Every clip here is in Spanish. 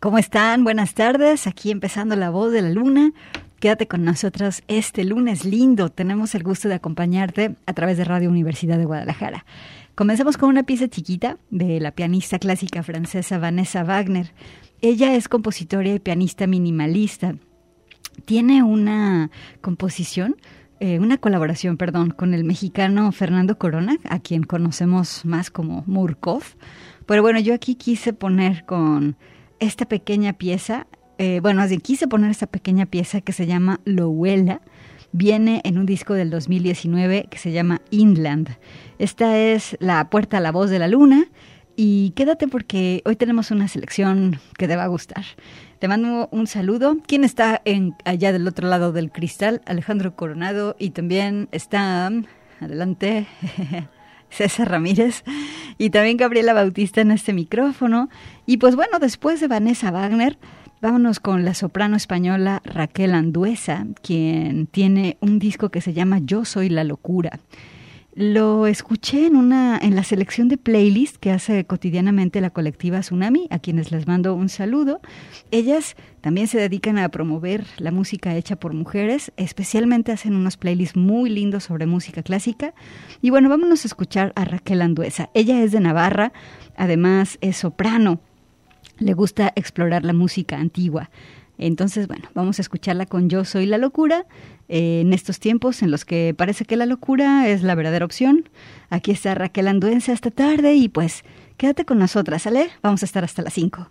¿Cómo están? Buenas tardes. Aquí empezando la voz de la luna. Quédate con nosotros este lunes lindo. Tenemos el gusto de acompañarte a través de Radio Universidad de Guadalajara. Comenzamos con una pieza chiquita de la pianista clásica francesa Vanessa Wagner. Ella es compositora y pianista minimalista. Tiene una composición eh, una colaboración, perdón, con el mexicano Fernando Corona, a quien conocemos más como Murkov. Pero bueno, yo aquí quise poner con esta pequeña pieza, eh, bueno, así quise poner esta pequeña pieza que se llama Lowella, viene en un disco del 2019 que se llama Inland. Esta es la puerta a la voz de la luna y quédate porque hoy tenemos una selección que te va a gustar. Te mando un saludo. ¿Quién está en, allá del otro lado del cristal? Alejandro Coronado y también está, adelante, César Ramírez y también Gabriela Bautista en este micrófono. Y pues bueno, después de Vanessa Wagner, vámonos con la soprano española Raquel Anduesa, quien tiene un disco que se llama Yo soy la locura. Lo escuché en una en la selección de playlist que hace cotidianamente la colectiva Tsunami, a quienes les mando un saludo. Ellas también se dedican a promover la música hecha por mujeres, especialmente hacen unos playlists muy lindos sobre música clásica. Y bueno, vámonos a escuchar a Raquel Anduesa. Ella es de Navarra, además es soprano. Le gusta explorar la música antigua. Entonces, bueno, vamos a escucharla con Yo Soy la Locura eh, en estos tiempos en los que parece que la locura es la verdadera opción. Aquí está Raquel Anduense esta tarde y pues quédate con nosotras, ¿sale? Vamos a estar hasta las 5.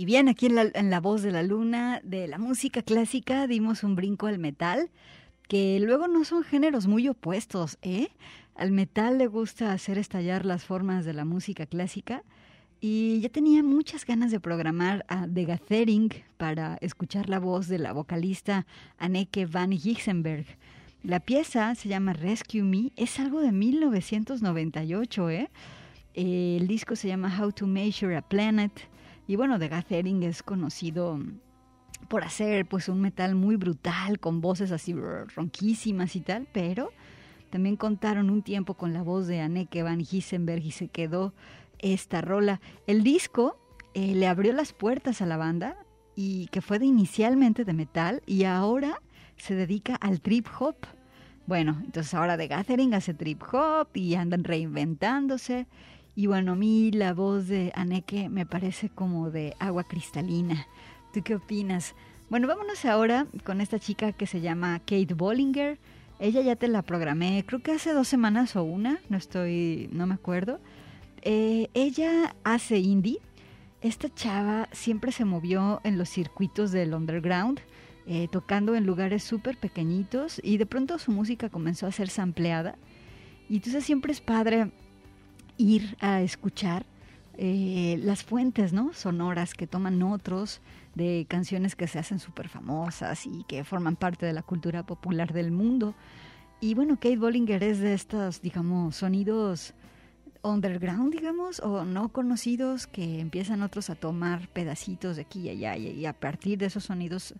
Y bien, aquí en la, voz de la luna de la música clásica dimos un brinco al metal, que luego no son géneros muy opuestos, ¿eh? Al metal le gusta hacer estallar las formas de la música clásica y ya tenía muchas ganas de programar a The Gathering para escuchar la voz de la vocalista Anneke van Gixenberg. La pieza se llama Rescue Me, es algo de 1998, ¿eh? El disco se llama How to Measure a Planet y bueno, The Gathering es conocido por hacer pues un metal muy brutal, con voces así ronquísimas y tal, pero también contaron un tiempo con la voz de Anneke van Gissenberg y se quedó esta rola. El disco eh, le abrió las puertas a la banda y que fue de inicialmente de metal y ahora se dedica al trip hop. Bueno, entonces ahora The Gathering hace trip hop y andan reinventándose y bueno, a mí la voz de Aneke me parece como de agua cristalina. ¿Tú qué opinas? Bueno, vámonos ahora con esta chica que se llama Kate Bollinger. Ella ya te la programé, creo que hace dos semanas o una, no estoy, no me acuerdo. Eh, ella hace indie. Esta chava siempre se movió en los circuitos del underground, eh, tocando en lugares súper pequeñitos y de pronto su música comenzó a ser sampleada. Y entonces siempre es padre ir a escuchar eh, las fuentes ¿no? sonoras que toman otros de canciones que se hacen súper famosas y que forman parte de la cultura popular del mundo. Y bueno, Kate Bollinger es de estos, digamos, sonidos underground, digamos, o no conocidos que empiezan otros a tomar pedacitos de aquí y allá y a partir de esos sonidos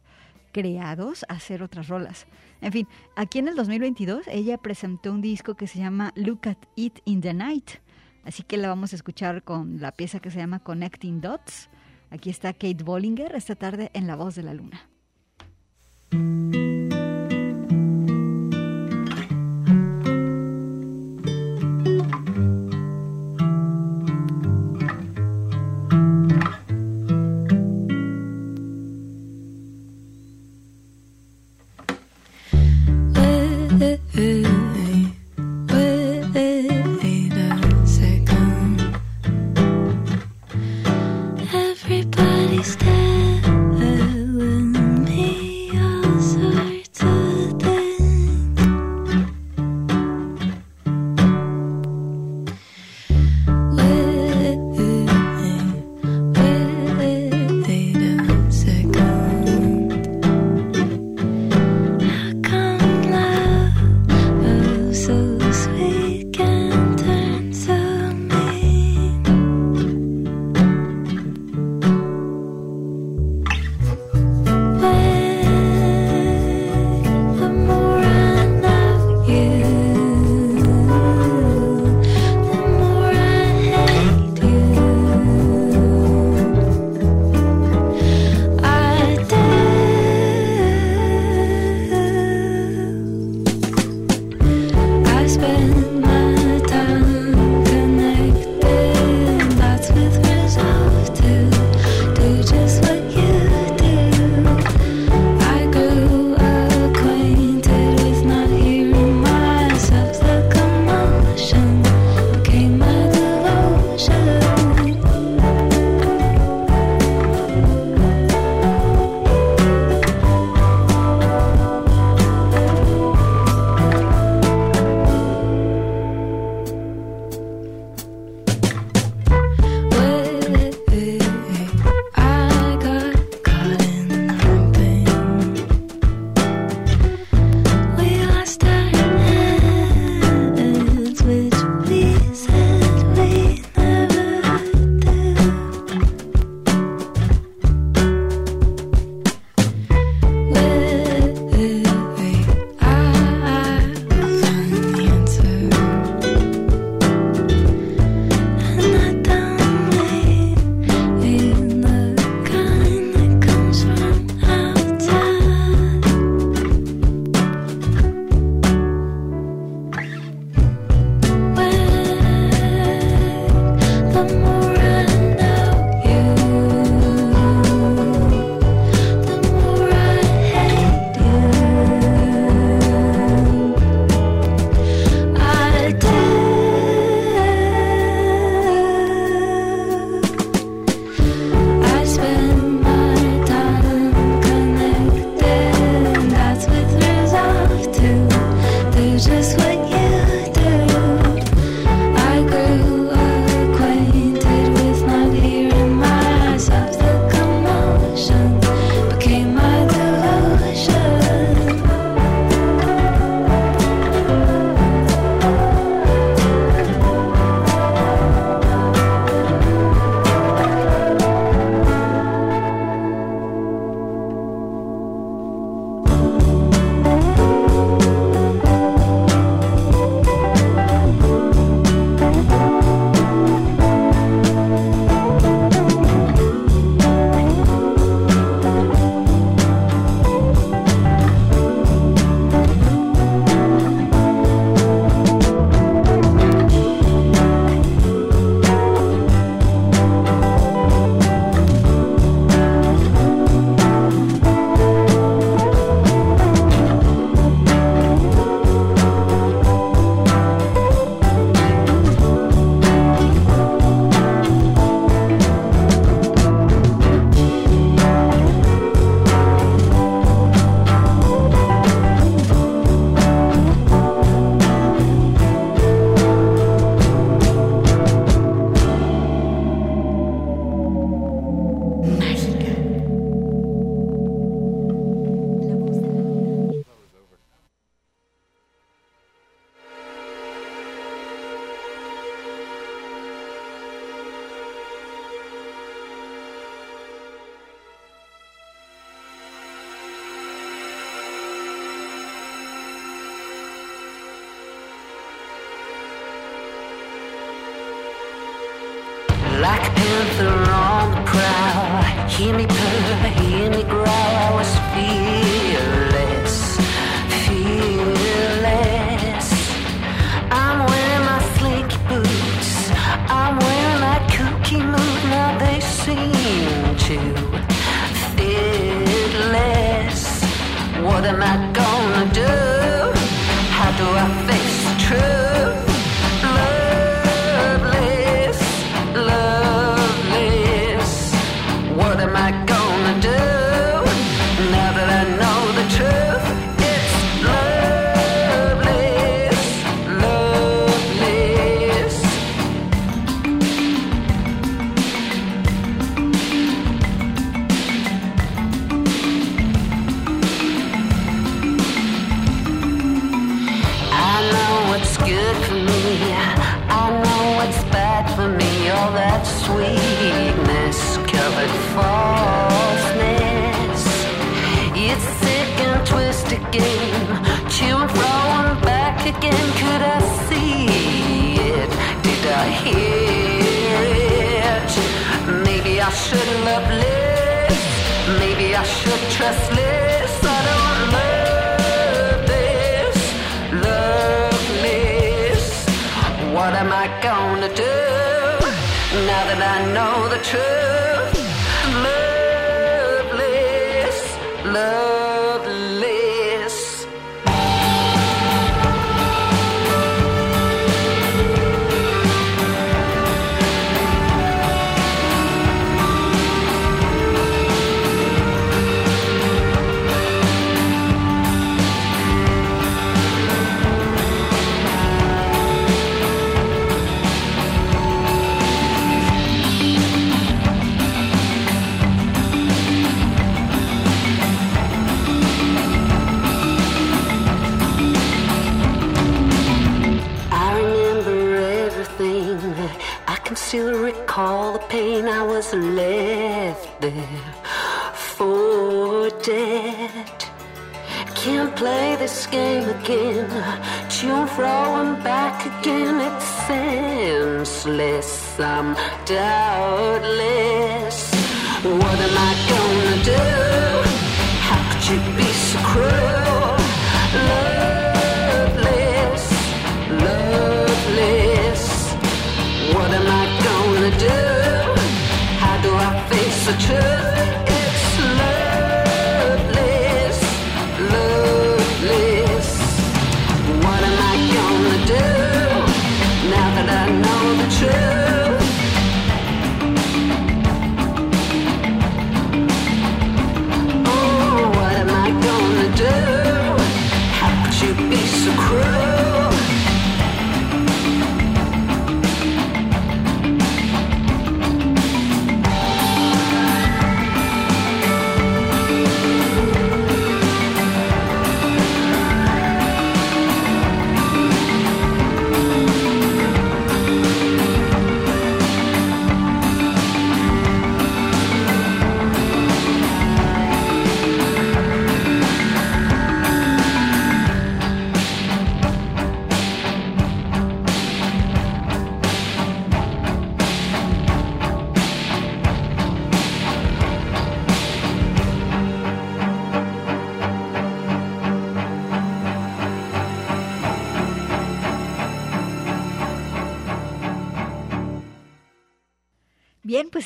creados hacer otras rolas. En fin, aquí en el 2022 ella presentó un disco que se llama Look at It in the Night Así que la vamos a escuchar con la pieza que se llama Connecting Dots. Aquí está Kate Bollinger esta tarde en La Voz de la Luna. Game again. To and back again. It's senseless. I'm um, doubtless. What am I gonna do? How could you be so cruel? Loveless, loveless. What am I gonna do? How do I face the truth?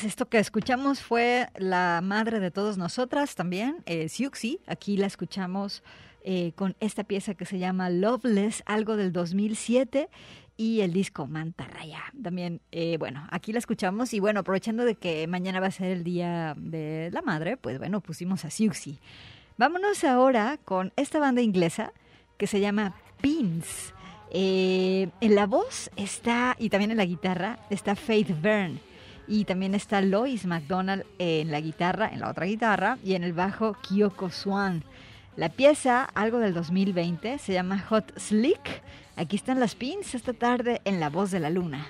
Esto que escuchamos fue la madre de todas nosotras también, eh, Siuxi. Aquí la escuchamos eh, con esta pieza que se llama Loveless, algo del 2007 y el disco Manta Raya. También, eh, bueno, aquí la escuchamos y bueno, aprovechando de que mañana va a ser el Día de la Madre, pues bueno, pusimos a Siuxi. Vámonos ahora con esta banda inglesa que se llama Pins. Eh, en la voz está, y también en la guitarra, está Faith Byrne. Y también está Lois McDonald en la guitarra, en la otra guitarra, y en el bajo Kyoko Swan. La pieza, algo del 2020, se llama Hot Slick. Aquí están las pins esta tarde en La Voz de la Luna.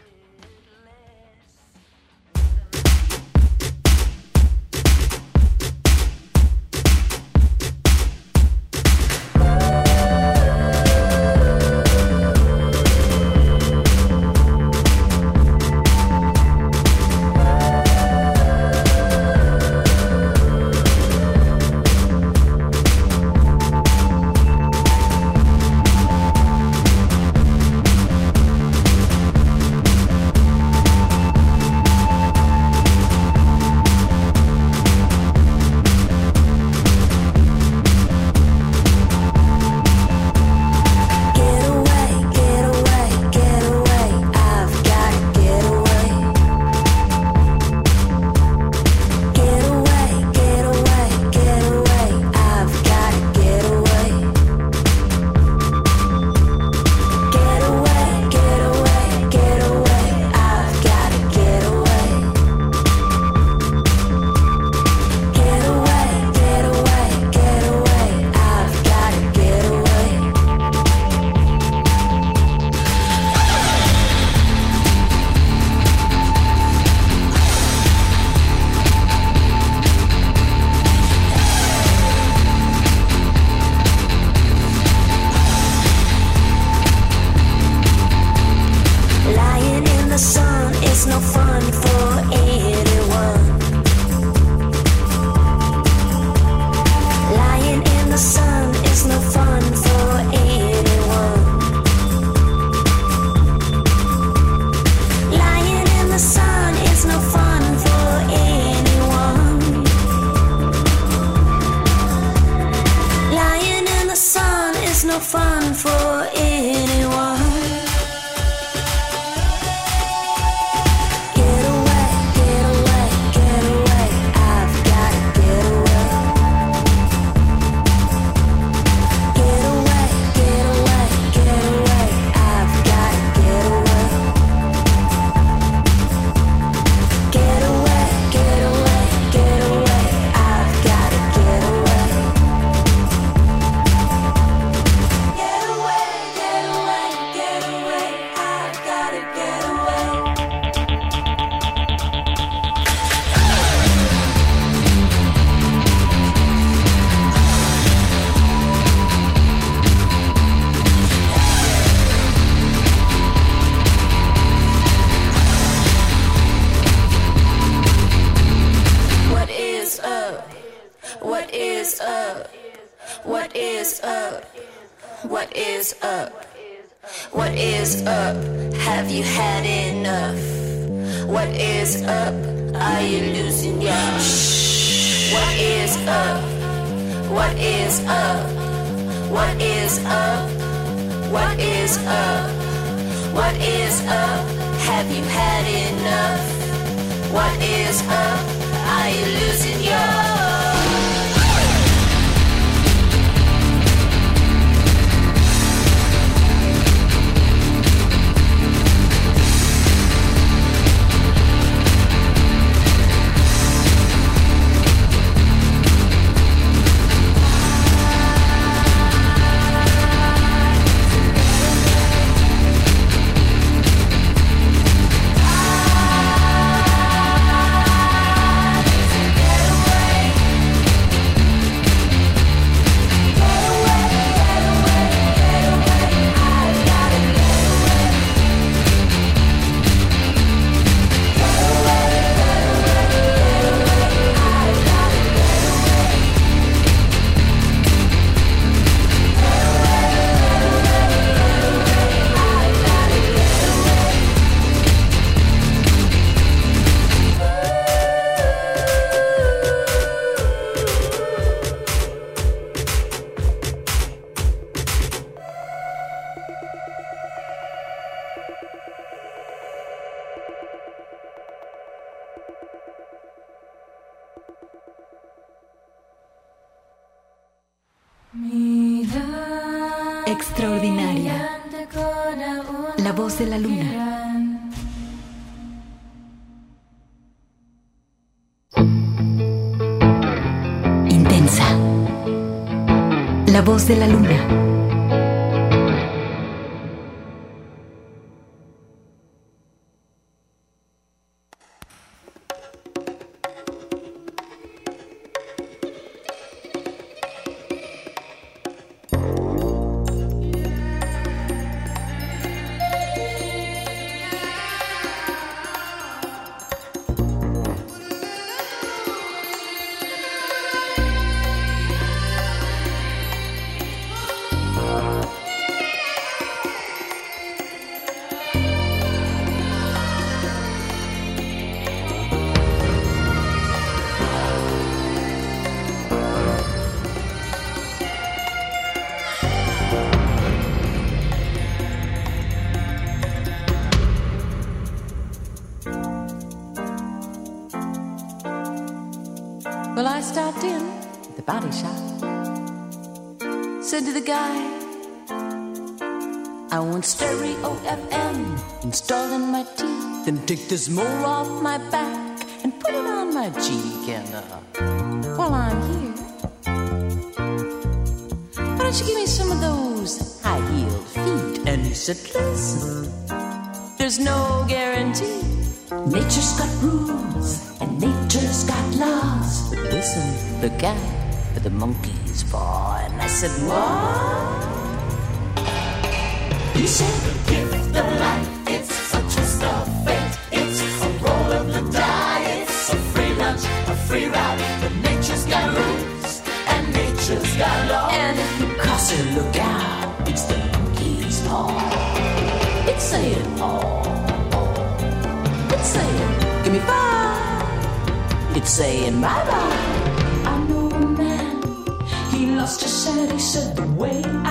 is up? Are you losing your shh? What is up? What is up? What is up? What is up? What is up? Have you had enough? What is up? Are you losing your La voz de la luna. monkeys, boy. And I said, What? You said the gift of life, it's such a stuff. It's a roll of the die, it's a free lunch, a free ride. But nature's got rules, and nature's got law. And if you cross it, look out, it's the monkey's paw. It's saying, oh, oh, it's saying, Give me five. It's saying, Bye bye. Master said, he said the way.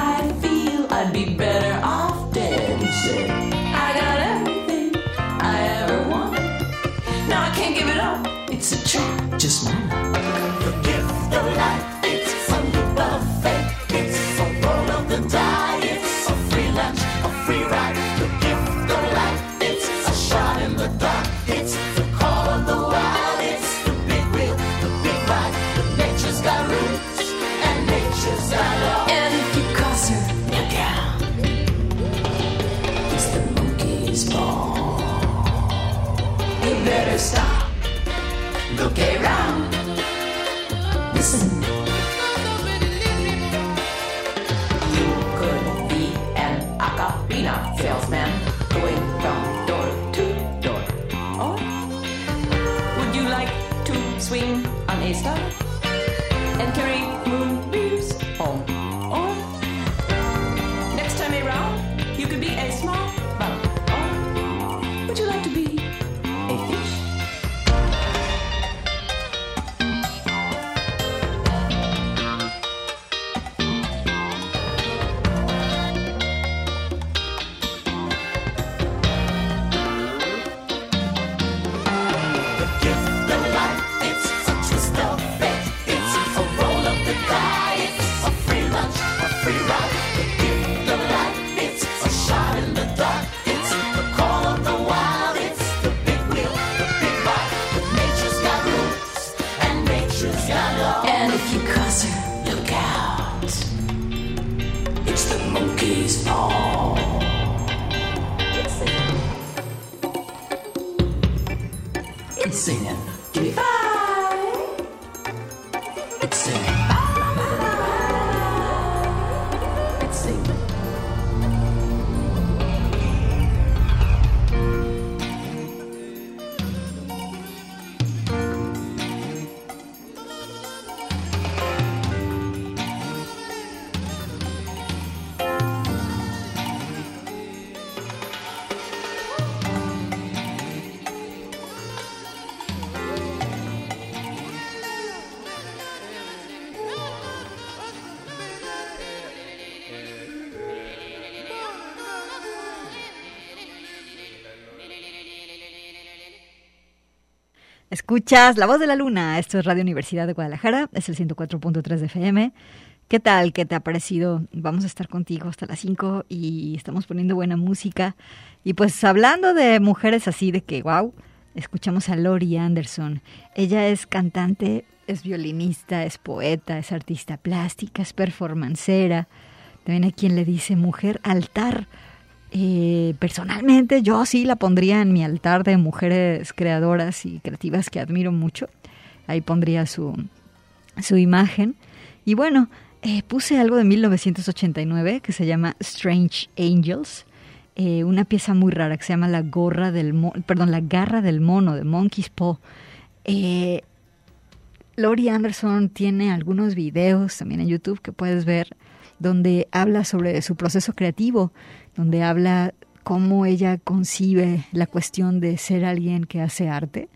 Escuchas La Voz de la Luna. Esto es Radio Universidad de Guadalajara. Es el 104.3 de FM. ¿Qué tal? ¿Qué te ha parecido? Vamos a estar contigo hasta las 5 y estamos poniendo buena música. Y pues hablando de mujeres así, de que, wow, escuchamos a Lori Anderson. Ella es cantante, es violinista, es poeta, es artista plástica, es performancera. También hay quien le dice mujer altar. Eh, personalmente yo sí la pondría en mi altar de mujeres creadoras y creativas que admiro mucho. Ahí pondría su, su imagen. Y bueno, eh, puse algo de 1989 que se llama Strange Angels. eh, una pieza muy rara que se llama La gorra del perdón, La garra del mono de Monkey's Paw. Lori Anderson tiene algunos videos también en YouTube que puedes ver donde habla sobre su proceso creativo, donde habla cómo ella concibe la cuestión de ser alguien que hace arte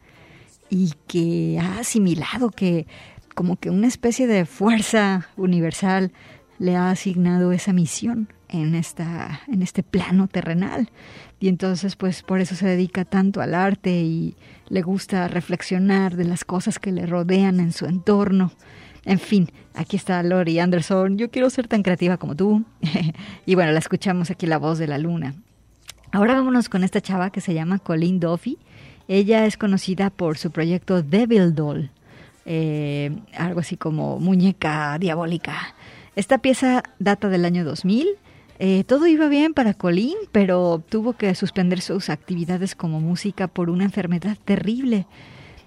y que ha asimilado que como que una especie de fuerza universal le ha asignado esa misión en esta en este plano terrenal y entonces pues por eso se dedica tanto al arte y le gusta reflexionar de las cosas que le rodean en su entorno. En fin, aquí está Lori Anderson. Yo quiero ser tan creativa como tú. y bueno, la escuchamos aquí la voz de la luna. Ahora vámonos con esta chava que se llama Colleen Duffy. Ella es conocida por su proyecto Devil Doll, eh, algo así como muñeca diabólica. Esta pieza data del año 2000. Eh, todo iba bien para Colleen, pero tuvo que suspender sus actividades como música por una enfermedad terrible.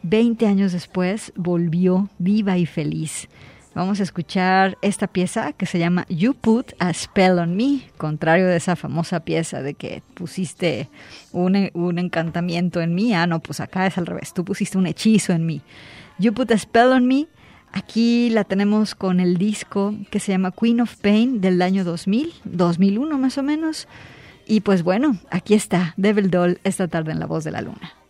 Veinte años después volvió viva y feliz. Vamos a escuchar esta pieza que se llama You Put a Spell on Me, contrario de esa famosa pieza de que pusiste un, un encantamiento en mí. Ah, no, pues acá es al revés, tú pusiste un hechizo en mí. You Put a Spell on Me. Aquí la tenemos con el disco que se llama Queen of Pain del año 2000, 2001 más o menos. Y pues bueno, aquí está Devil Doll esta tarde en La Voz de la Luna.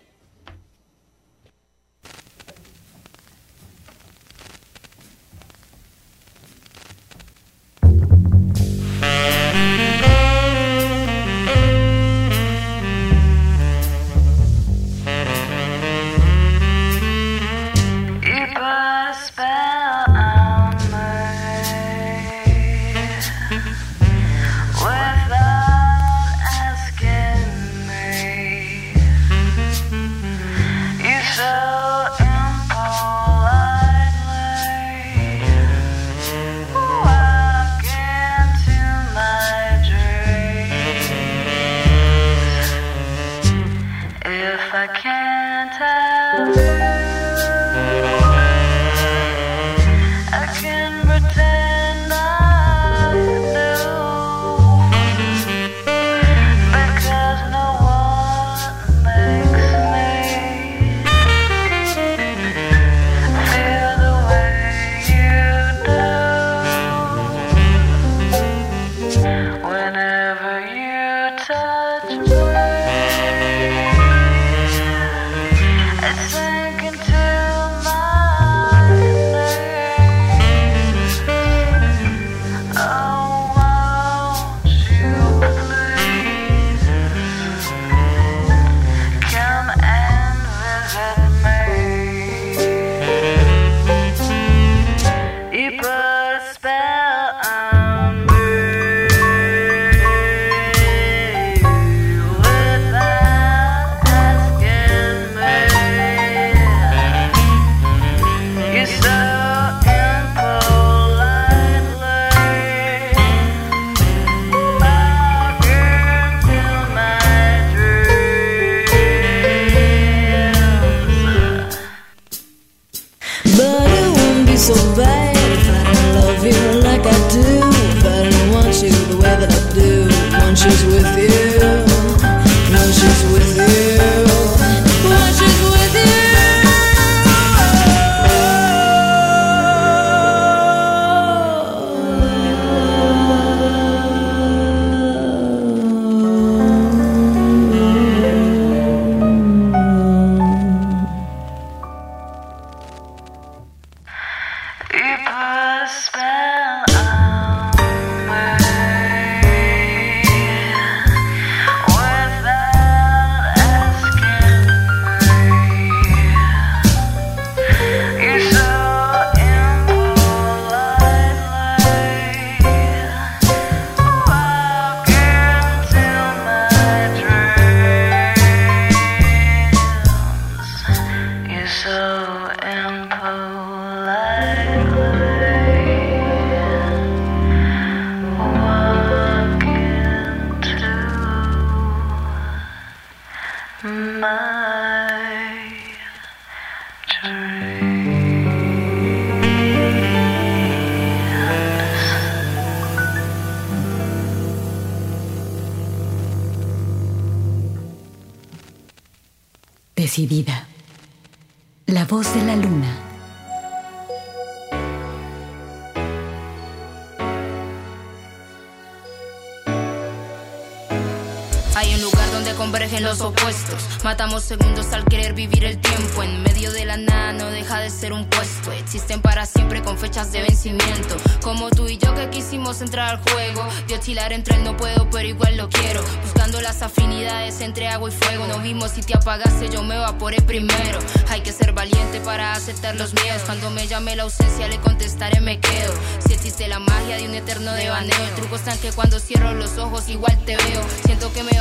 Hay un lugar donde convergen los opuestos. Matamos segundos al querer vivir el tiempo. En medio de la nada no deja de ser un puesto. Existen para siempre con fechas de vencimiento. Como tú y yo que quisimos entrar al juego. De oscilar entre el no puedo, pero igual lo quiero. Buscando las afinidades entre agua y fuego. No vimos si te apagaste, yo me evaporé primero. Hay que ser valiente para aceptar los miedos. Cuando me llame la ausencia, le contestaré, me quedo. Si existe la magia de un eterno devaneo. El truco está en que cuando cierro los ojos, igual te veo. Siento que me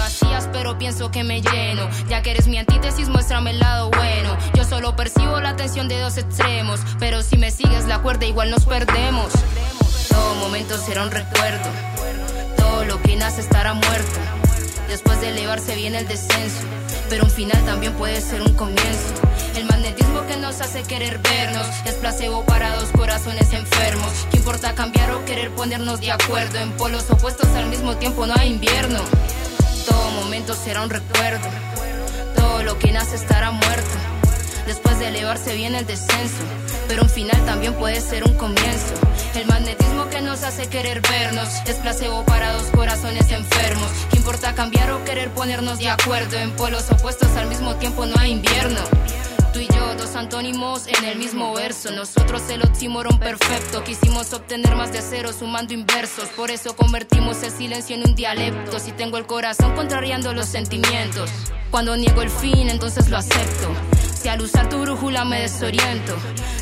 pero pienso que me lleno. Ya que eres mi antítesis, muéstrame el lado bueno. Yo solo percibo la tensión de dos extremos. Pero si me sigues la cuerda, igual nos perdemos. Todo momento será un recuerdo. Todo lo que nace estará muerto. Después de elevarse viene el descenso. Pero un final también puede ser un comienzo. El magnetismo que nos hace querer vernos es placebo para dos corazones enfermos. ¿Qué importa cambiar o querer ponernos de acuerdo? En polos opuestos al mismo tiempo no hay invierno. Todo momento será un recuerdo. Todo lo que nace estará muerto. Después de elevarse viene el descenso, pero un final también puede ser un comienzo. El magnetismo que nos hace querer vernos es placebo para dos corazones enfermos. ¿Qué importa cambiar o querer ponernos de acuerdo? En polos opuestos al mismo tiempo no hay invierno. Tú y yo, dos antónimos en el mismo verso. Nosotros el oxímoron perfecto. Quisimos obtener más de cero sumando inversos. Por eso convertimos el silencio en un dialecto. Si tengo el corazón contrariando los sentimientos. Cuando niego el fin, entonces lo acepto. Si al usar tu brújula me desoriento,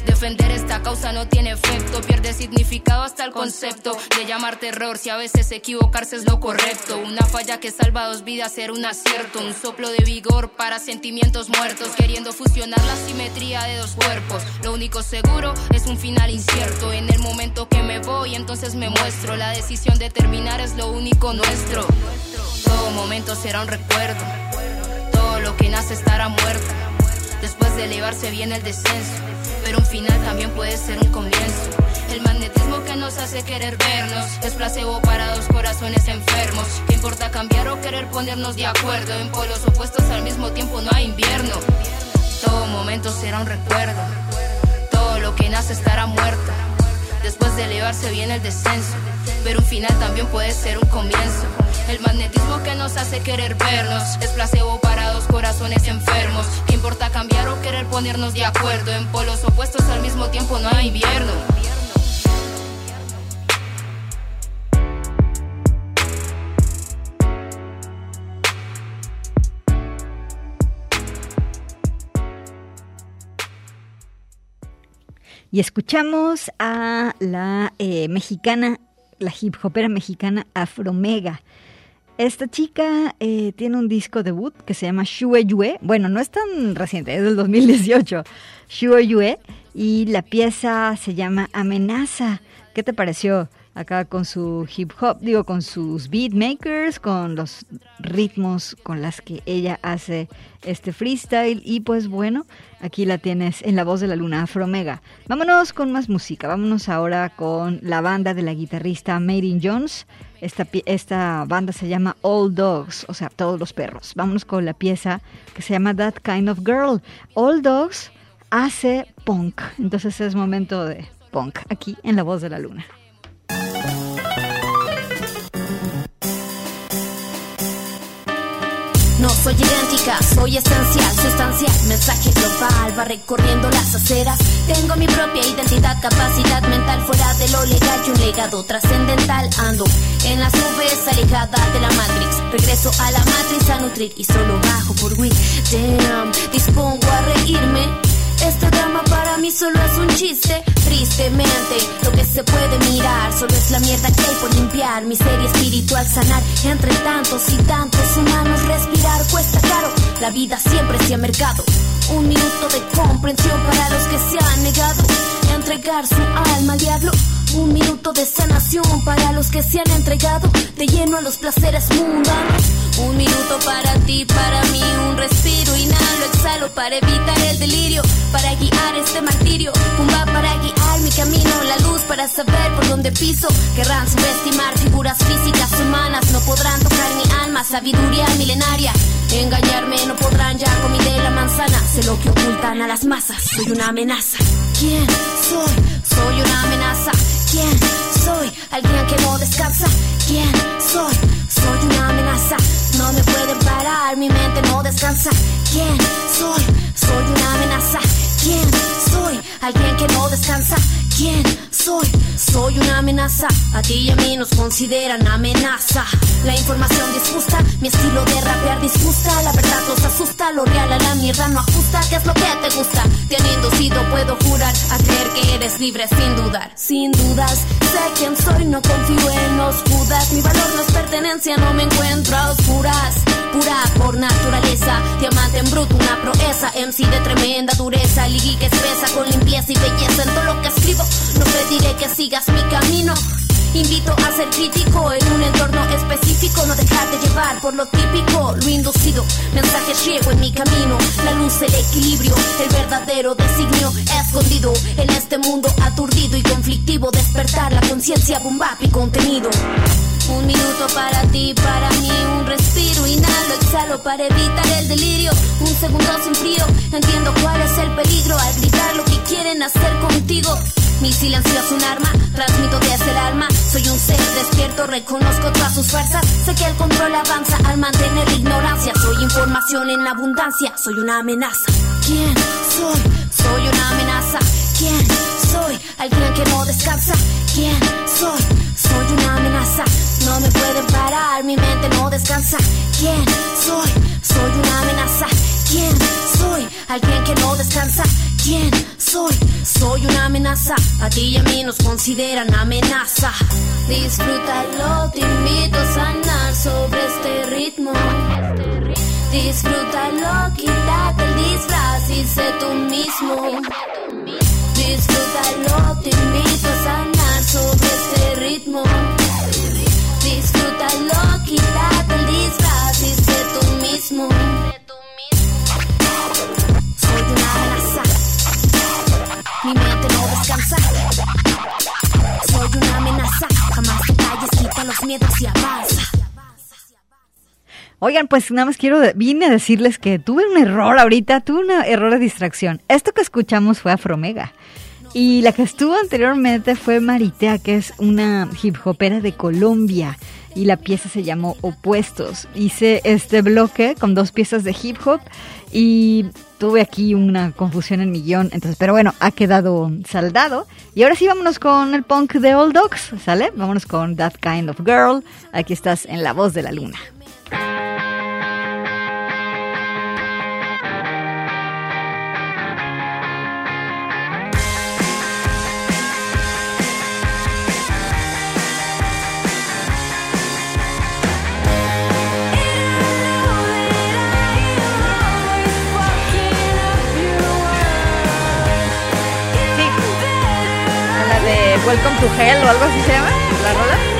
defender esta causa no tiene efecto, pierde significado hasta el concepto de llamar terror. Si a veces equivocarse es lo correcto, una falla que salva dos vidas era un acierto, un soplo de vigor para sentimientos muertos, queriendo fusionar la simetría de dos cuerpos. Lo único seguro es un final incierto. En el momento que me voy, entonces me muestro. La decisión de terminar es lo único nuestro. Todo momento será un recuerdo. Todo lo que nace estará muerto. De elevarse viene el descenso, pero un final también puede ser un comienzo. El magnetismo que nos hace querer vernos es placebo para dos corazones enfermos. ¿Qué importa cambiar o querer ponernos de acuerdo? En polos opuestos al mismo tiempo no hay invierno. Todo momento será un recuerdo. Todo lo que nace estará muerto. Después de elevarse viene el descenso, pero un final también puede ser un comienzo. El magnetismo que nos hace querer vernos es placebo para dos corazones enfermos. ¿Qué importa cambiar o querer ponernos de acuerdo? En polos opuestos al mismo tiempo no hay invierno. Y escuchamos a la eh, mexicana, la hip hopera mexicana Afromega. Esta chica eh, tiene un disco debut que se llama Shue Yue. Bueno, no es tan reciente, es del 2018. Shue Yue. Y la pieza se llama Amenaza. ¿Qué te pareció? Acá con su hip hop, digo, con sus beatmakers, con los ritmos con las que ella hace este freestyle. Y pues bueno, aquí la tienes en la voz de la luna Afromega. Vámonos con más música. Vámonos ahora con la banda de la guitarrista Marin Jones. Esta, esta banda se llama All Dogs, o sea, todos los perros. Vámonos con la pieza que se llama That Kind of Girl. All Dogs hace punk. Entonces es momento de punk aquí en la voz de la luna. No soy idéntica, soy esencial, sustancial, mensaje global, va recorriendo las aceras. Tengo mi propia identidad, capacidad mental fuera de lo legal y un legado trascendental. Ando en las nubes, alejada de la Matrix. Regreso a la matriz a nutrir y solo bajo por Wii. Damn, dispongo a reírme. Este drama para mí solo es un chiste. Tristemente, lo que se puede mirar solo es la mierda que hay por limpiar. Miseria espiritual sanar entre tantos y tantos humanos. Respirar cuesta caro. La vida siempre se ha mercado. Un minuto de comprensión para los que se han negado a entregar su alma al diablo. Un minuto de sanación para los que se han entregado de lleno a los placeres mundanos. Un minuto para ti, para mí, un respiro, inhalo, exhalo para evitar el delirio, para guiar este martirio. Pumba para guiar mi camino, la luz para saber por dónde piso. Querrán subestimar figuras físicas humanas, no podrán tocar mi alma, sabiduría milenaria. Engañarme no podrán ya comí de la manzana, sé lo que ocultan a las masas, soy una amenaza. ¿Quién soy? Soy una amenaza. ¿Quién soy? Alguien que no descansa. ¿Quién soy? Soy una amenaza. No me pueden parar, mi mente no descansa. ¿Quién soy? Soy una amenaza. ¿Quién soy? Alguien que no descansa. ¿Quién soy? Soy una amenaza. A ti y a mí nos consideran amenaza. La información disgusta, mi estilo de rapear disgusta. La verdad nos asusta, lo real a la mierda no ajusta. ¿Qué es lo que te gusta? Te han inducido, puedo jurar, a creer que eres libre sin dudar. Sin dudas, sé quién soy, no confío en los judas. Mi valor no es pertenencia, no me encuentro a oscuras. Pura por naturaleza, diamante en bruto, una proeza. MC de tremenda dureza, ligui que espesa con limpieza y belleza en todo lo que escribo. No pediré que sigas mi camino. Invito a ser crítico en un entorno específico, no dejarte llevar por lo típico, lo inducido. Mensaje ciego en mi camino, la luz, el equilibrio, el verdadero designio escondido en este mundo aturdido y conflictivo. Despertar la conciencia, bombap y contenido. Un minuto para ti, para mí, un respiro, inhalo, exhalo para evitar el delirio. Un segundo sin frío, entiendo cuál es el peligro al gritar lo que quieren hacer contigo. Mi silencio es un arma, transmito desde el alma. Soy un ser despierto, reconozco todas sus fuerzas. Sé que el control avanza al mantener ignorancia. Soy información en abundancia, soy una amenaza. ¿Quién soy? Soy una amenaza. ¿Quién soy? Alguien que no descansa. ¿Quién soy? Soy una amenaza. No me pueden parar, mi mente no descansa. ¿Quién soy? Soy una amenaza. ¿Quién soy? Alguien que no descansa. ¿Quién soy? Soy una amenaza. A ti y a mí nos consideran amenaza. Disfrútalo, te invito a sanar sobre este ritmo. Disfrútalo, quítate el disfraz y sé tú mismo. Disfrútalo, te invito Oigan, pues nada más quiero, vine a decirles que tuve un error ahorita, tuve un error de distracción. Esto que escuchamos fue Afromega. Y la que estuvo anteriormente fue Maritea, que es una hip hopera de Colombia. Y la pieza se llamó Opuestos. Hice este bloque con dos piezas de hip hop y tuve aquí una confusión en mi guion. Entonces, pero bueno, ha quedado saldado. Y ahora sí, vámonos con el punk de Old Dogs, ¿sale? Vámonos con That Kind of Girl. Aquí estás en La Voz de la Luna. Welcome to Hell o algo así se llama, la rola.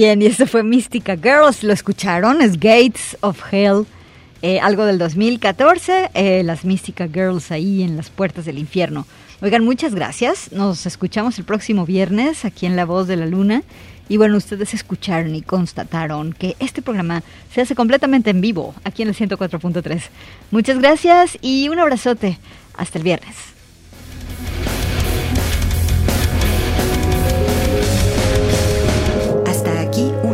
Bien, y eso fue Mystica Girls, lo escucharon, es Gates of Hell, eh, algo del 2014, eh, las Mystica Girls ahí en las puertas del infierno. Oigan, muchas gracias, nos escuchamos el próximo viernes aquí en La Voz de la Luna. Y bueno, ustedes escucharon y constataron que este programa se hace completamente en vivo aquí en el 104.3. Muchas gracias y un abrazote. Hasta el viernes.